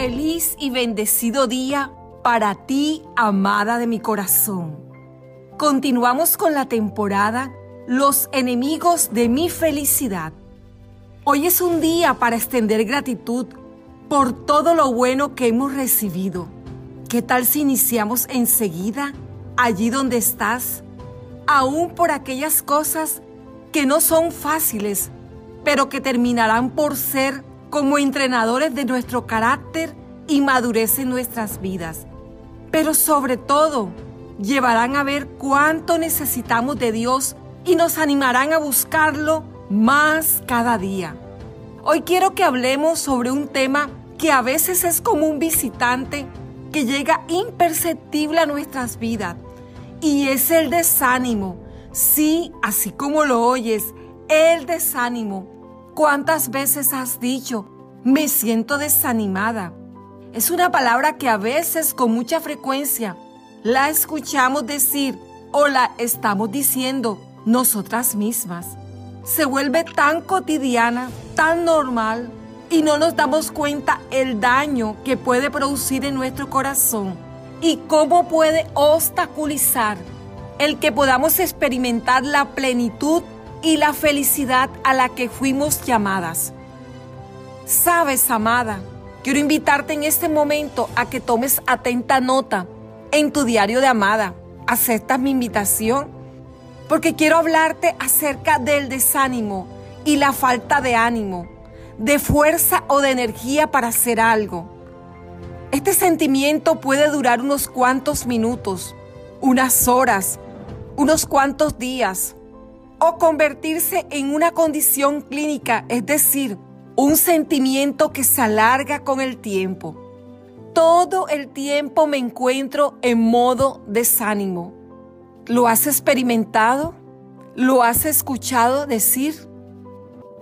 Feliz y bendecido día para ti, amada de mi corazón. Continuamos con la temporada Los enemigos de mi felicidad. Hoy es un día para extender gratitud por todo lo bueno que hemos recibido. ¿Qué tal si iniciamos enseguida allí donde estás? Aún por aquellas cosas que no son fáciles, pero que terminarán por ser como entrenadores de nuestro carácter y madurez en nuestras vidas. Pero sobre todo, llevarán a ver cuánto necesitamos de Dios y nos animarán a buscarlo más cada día. Hoy quiero que hablemos sobre un tema que a veces es como un visitante que llega imperceptible a nuestras vidas y es el desánimo. Sí, así como lo oyes, el desánimo ¿Cuántas veces has dicho, me siento desanimada? Es una palabra que a veces con mucha frecuencia la escuchamos decir o la estamos diciendo nosotras mismas. Se vuelve tan cotidiana, tan normal y no nos damos cuenta el daño que puede producir en nuestro corazón y cómo puede obstaculizar el que podamos experimentar la plenitud y la felicidad a la que fuimos llamadas. Sabes, amada, quiero invitarte en este momento a que tomes atenta nota en tu diario de amada. ¿Aceptas mi invitación? Porque quiero hablarte acerca del desánimo y la falta de ánimo, de fuerza o de energía para hacer algo. Este sentimiento puede durar unos cuantos minutos, unas horas, unos cuantos días o convertirse en una condición clínica, es decir, un sentimiento que se alarga con el tiempo. Todo el tiempo me encuentro en modo desánimo. ¿Lo has experimentado? ¿Lo has escuchado decir?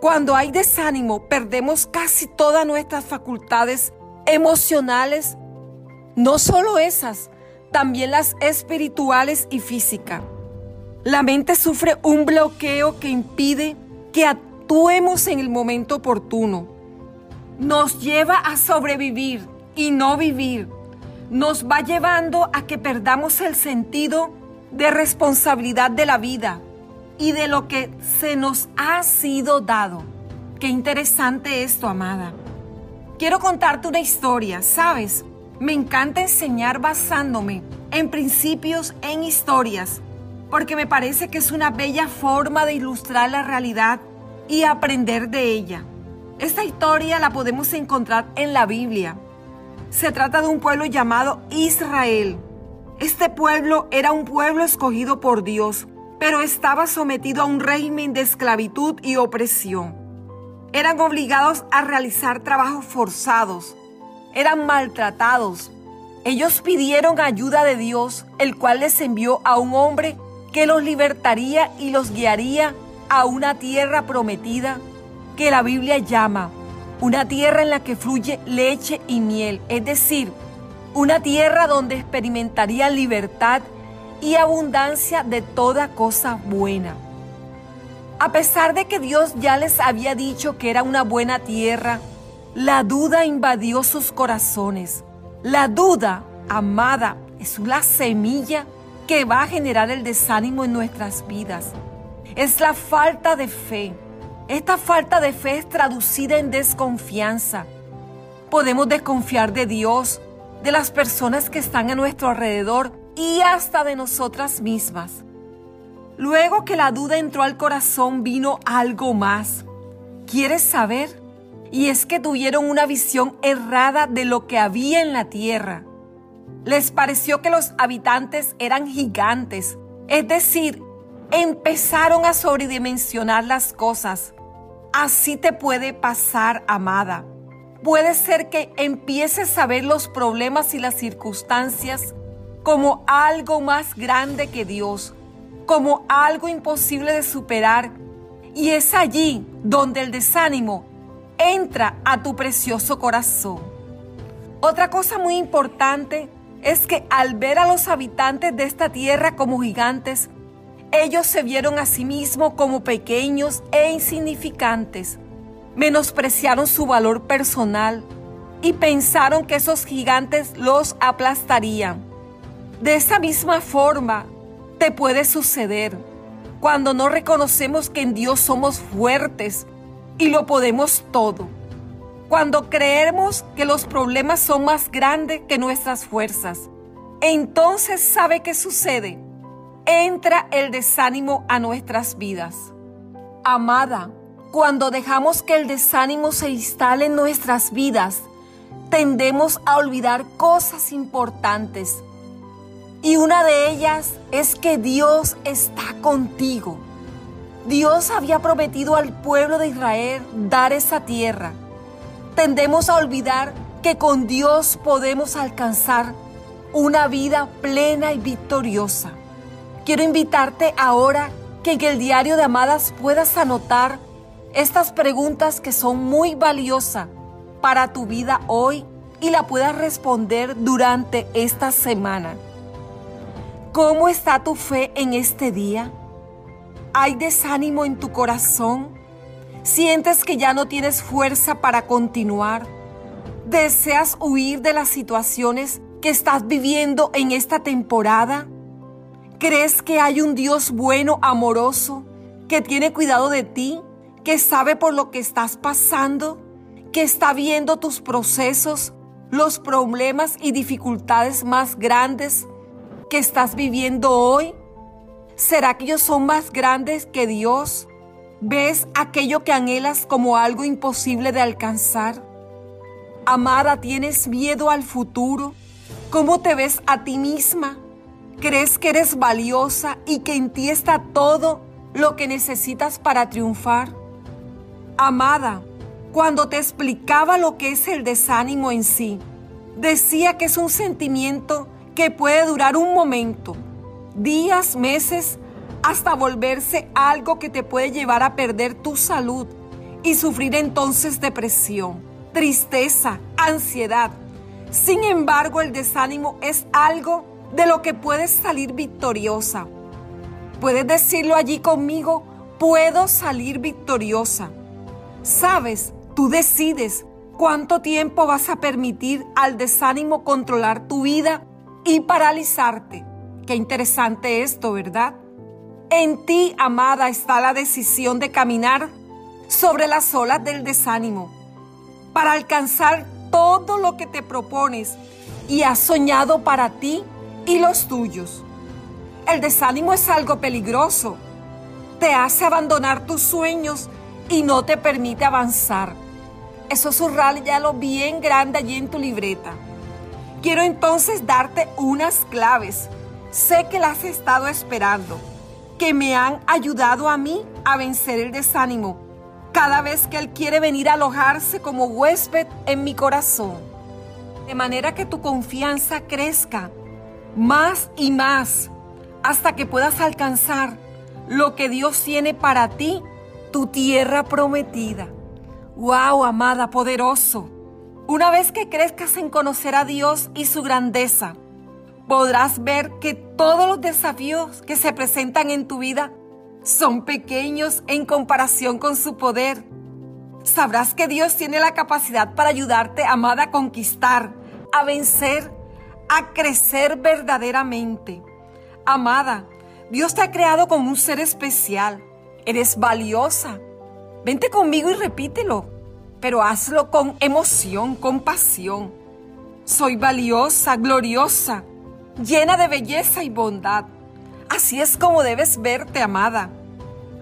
Cuando hay desánimo, perdemos casi todas nuestras facultades emocionales, no solo esas, también las espirituales y físicas. La mente sufre un bloqueo que impide que actuemos en el momento oportuno. Nos lleva a sobrevivir y no vivir. Nos va llevando a que perdamos el sentido de responsabilidad de la vida y de lo que se nos ha sido dado. Qué interesante esto, amada. Quiero contarte una historia, ¿sabes? Me encanta enseñar basándome en principios, en historias porque me parece que es una bella forma de ilustrar la realidad y aprender de ella. Esta historia la podemos encontrar en la Biblia. Se trata de un pueblo llamado Israel. Este pueblo era un pueblo escogido por Dios, pero estaba sometido a un régimen de esclavitud y opresión. Eran obligados a realizar trabajos forzados. Eran maltratados. Ellos pidieron ayuda de Dios, el cual les envió a un hombre que los libertaría y los guiaría a una tierra prometida que la Biblia llama una tierra en la que fluye leche y miel, es decir, una tierra donde experimentaría libertad y abundancia de toda cosa buena. A pesar de que Dios ya les había dicho que era una buena tierra, la duda invadió sus corazones. La duda, amada, es una semilla que va a generar el desánimo en nuestras vidas. Es la falta de fe. Esta falta de fe es traducida en desconfianza. Podemos desconfiar de Dios, de las personas que están a nuestro alrededor y hasta de nosotras mismas. Luego que la duda entró al corazón vino algo más. ¿Quieres saber? Y es que tuvieron una visión errada de lo que había en la tierra. Les pareció que los habitantes eran gigantes, es decir, empezaron a sobredimensionar las cosas. Así te puede pasar, amada. Puede ser que empieces a ver los problemas y las circunstancias como algo más grande que Dios, como algo imposible de superar. Y es allí donde el desánimo entra a tu precioso corazón. Otra cosa muy importante es que al ver a los habitantes de esta tierra como gigantes, ellos se vieron a sí mismos como pequeños e insignificantes, menospreciaron su valor personal, y pensaron que esos gigantes los aplastarían. De esa misma forma te puede suceder cuando no reconocemos que en Dios somos fuertes y lo podemos todo. Cuando creemos que los problemas son más grandes que nuestras fuerzas. Entonces, ¿sabe qué sucede? Entra el desánimo a nuestras vidas. Amada, cuando dejamos que el desánimo se instale en nuestras vidas, tendemos a olvidar cosas importantes. Y una de ellas es que Dios está contigo. Dios había prometido al pueblo de Israel dar esa tierra. Tendemos a olvidar que con Dios podemos alcanzar una vida plena y victoriosa. Quiero invitarte ahora que en el diario de Amadas puedas anotar estas preguntas que son muy valiosas para tu vida hoy y la puedas responder durante esta semana. ¿Cómo está tu fe en este día? ¿Hay desánimo en tu corazón? ¿Sientes que ya no tienes fuerza para continuar? ¿Deseas huir de las situaciones que estás viviendo en esta temporada? ¿Crees que hay un Dios bueno, amoroso, que tiene cuidado de ti, que sabe por lo que estás pasando? que está viendo tus procesos, los problemas y dificultades más grandes que estás viviendo hoy? ¿Será que ellos son más grandes que Dios? ¿Ves aquello que anhelas como algo imposible de alcanzar? Amada, ¿tienes miedo al futuro? ¿Cómo te ves a ti misma? ¿Crees que eres valiosa y que en ti está todo lo que necesitas para triunfar? Amada, cuando te explicaba lo que es el desánimo en sí, decía que es un sentimiento que puede durar un momento, días, meses, hasta volverse algo que te puede llevar a perder tu salud y sufrir entonces depresión, tristeza, ansiedad. Sin embargo, el desánimo es algo de lo que puedes salir victoriosa. Puedes decirlo allí conmigo, puedo salir victoriosa. Sabes, Tú decides cuánto tiempo vas a permitir al desánimo controlar tu vida y paralizarte. Qué interesante esto, ¿verdad? En ti, amada, está la decisión de caminar sobre las olas del desánimo para alcanzar todo lo que te propones y has soñado para ti y los tuyos. El desánimo es algo peligroso. Te hace abandonar tus sueños y no te permite avanzar eso lo bien grande allí en tu libreta. Quiero entonces darte unas claves. Sé que las has estado esperando, que me han ayudado a mí a vencer el desánimo cada vez que Él quiere venir a alojarse como huésped en mi corazón. De manera que tu confianza crezca más y más hasta que puedas alcanzar lo que Dios tiene para ti, tu tierra prometida. ¡Wow, amada, poderoso! Una vez que crezcas en conocer a Dios y su grandeza, podrás ver que todos los desafíos que se presentan en tu vida son pequeños en comparación con su poder. Sabrás que Dios tiene la capacidad para ayudarte, amada, a conquistar, a vencer, a crecer verdaderamente. Amada, Dios te ha creado como un ser especial. Eres valiosa Vente conmigo y repítelo, pero hazlo con emoción, con pasión. Soy valiosa, gloriosa, llena de belleza y bondad. Así es como debes verte, amada.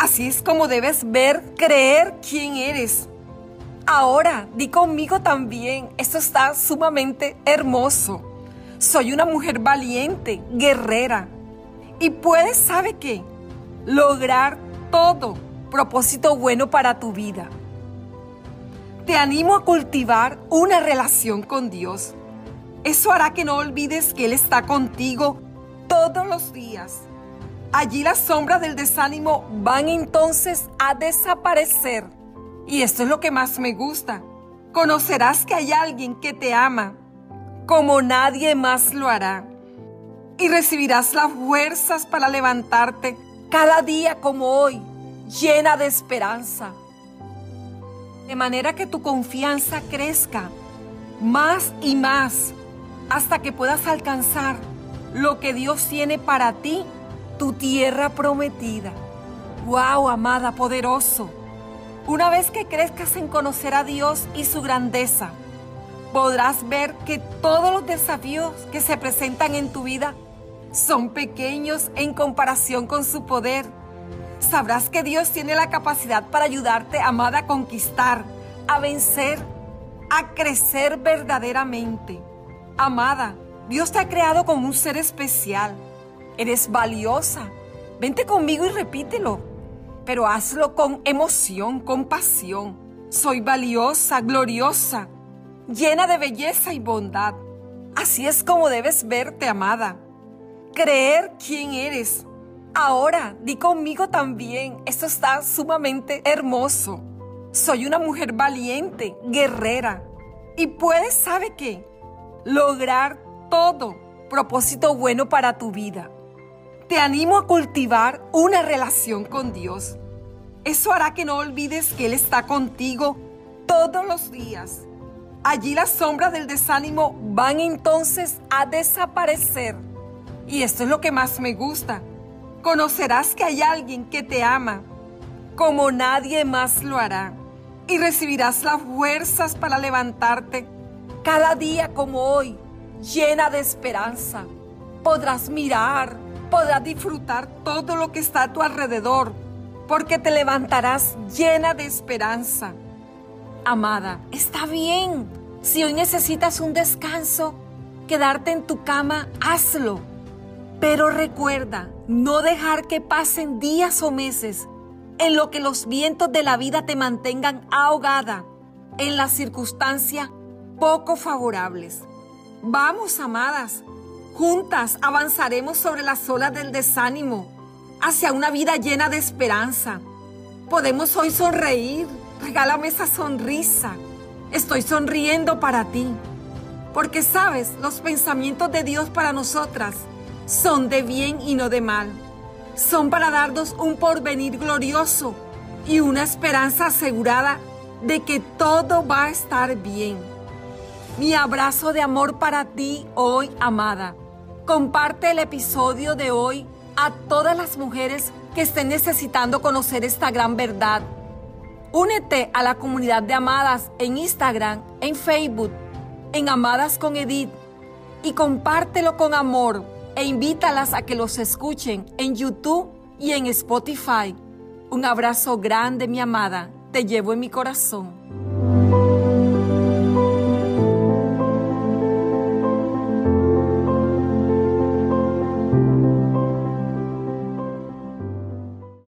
Así es como debes ver, creer quién eres. Ahora, di conmigo también, esto está sumamente hermoso. Soy una mujer valiente, guerrera. Y puedes, ¿sabe qué? Lograr todo propósito bueno para tu vida. Te animo a cultivar una relación con Dios. Eso hará que no olvides que Él está contigo todos los días. Allí las sombras del desánimo van entonces a desaparecer. Y esto es lo que más me gusta. Conocerás que hay alguien que te ama como nadie más lo hará. Y recibirás las fuerzas para levantarte cada día como hoy llena de esperanza. De manera que tu confianza crezca más y más, hasta que puedas alcanzar lo que Dios tiene para ti, tu tierra prometida. ¡Wow, amada, poderoso! Una vez que crezcas en conocer a Dios y su grandeza, podrás ver que todos los desafíos que se presentan en tu vida son pequeños en comparación con su poder. Sabrás que Dios tiene la capacidad para ayudarte, amada, a conquistar, a vencer, a crecer verdaderamente. Amada, Dios te ha creado como un ser especial. Eres valiosa. Vente conmigo y repítelo. Pero hazlo con emoción, con pasión. Soy valiosa, gloriosa, llena de belleza y bondad. Así es como debes verte, amada creer quién eres. Ahora, di conmigo también, esto está sumamente hermoso. Soy una mujer valiente, guerrera, y puedes, ¿sabe qué? Lograr todo propósito bueno para tu vida. Te animo a cultivar una relación con Dios. Eso hará que no olvides que Él está contigo todos los días. Allí las sombras del desánimo van entonces a desaparecer y esto es lo que más me gusta. Conocerás que hay alguien que te ama como nadie más lo hará. Y recibirás las fuerzas para levantarte cada día como hoy, llena de esperanza. Podrás mirar, podrás disfrutar todo lo que está a tu alrededor, porque te levantarás llena de esperanza. Amada, está bien. Si hoy necesitas un descanso, quedarte en tu cama, hazlo pero recuerda, no dejar que pasen días o meses en lo que los vientos de la vida te mantengan ahogada en las circunstancias poco favorables. Vamos, amadas, juntas avanzaremos sobre las olas del desánimo hacia una vida llena de esperanza. Podemos hoy sonreír, regálame esa sonrisa. Estoy sonriendo para ti, porque sabes, los pensamientos de Dios para nosotras son de bien y no de mal. Son para darnos un porvenir glorioso y una esperanza asegurada de que todo va a estar bien. Mi abrazo de amor para ti hoy, amada. Comparte el episodio de hoy a todas las mujeres que estén necesitando conocer esta gran verdad. Únete a la comunidad de amadas en Instagram, en Facebook, en Amadas con Edith y compártelo con amor e invítalas a que los escuchen en YouTube y en Spotify. Un abrazo grande, mi amada, te llevo en mi corazón.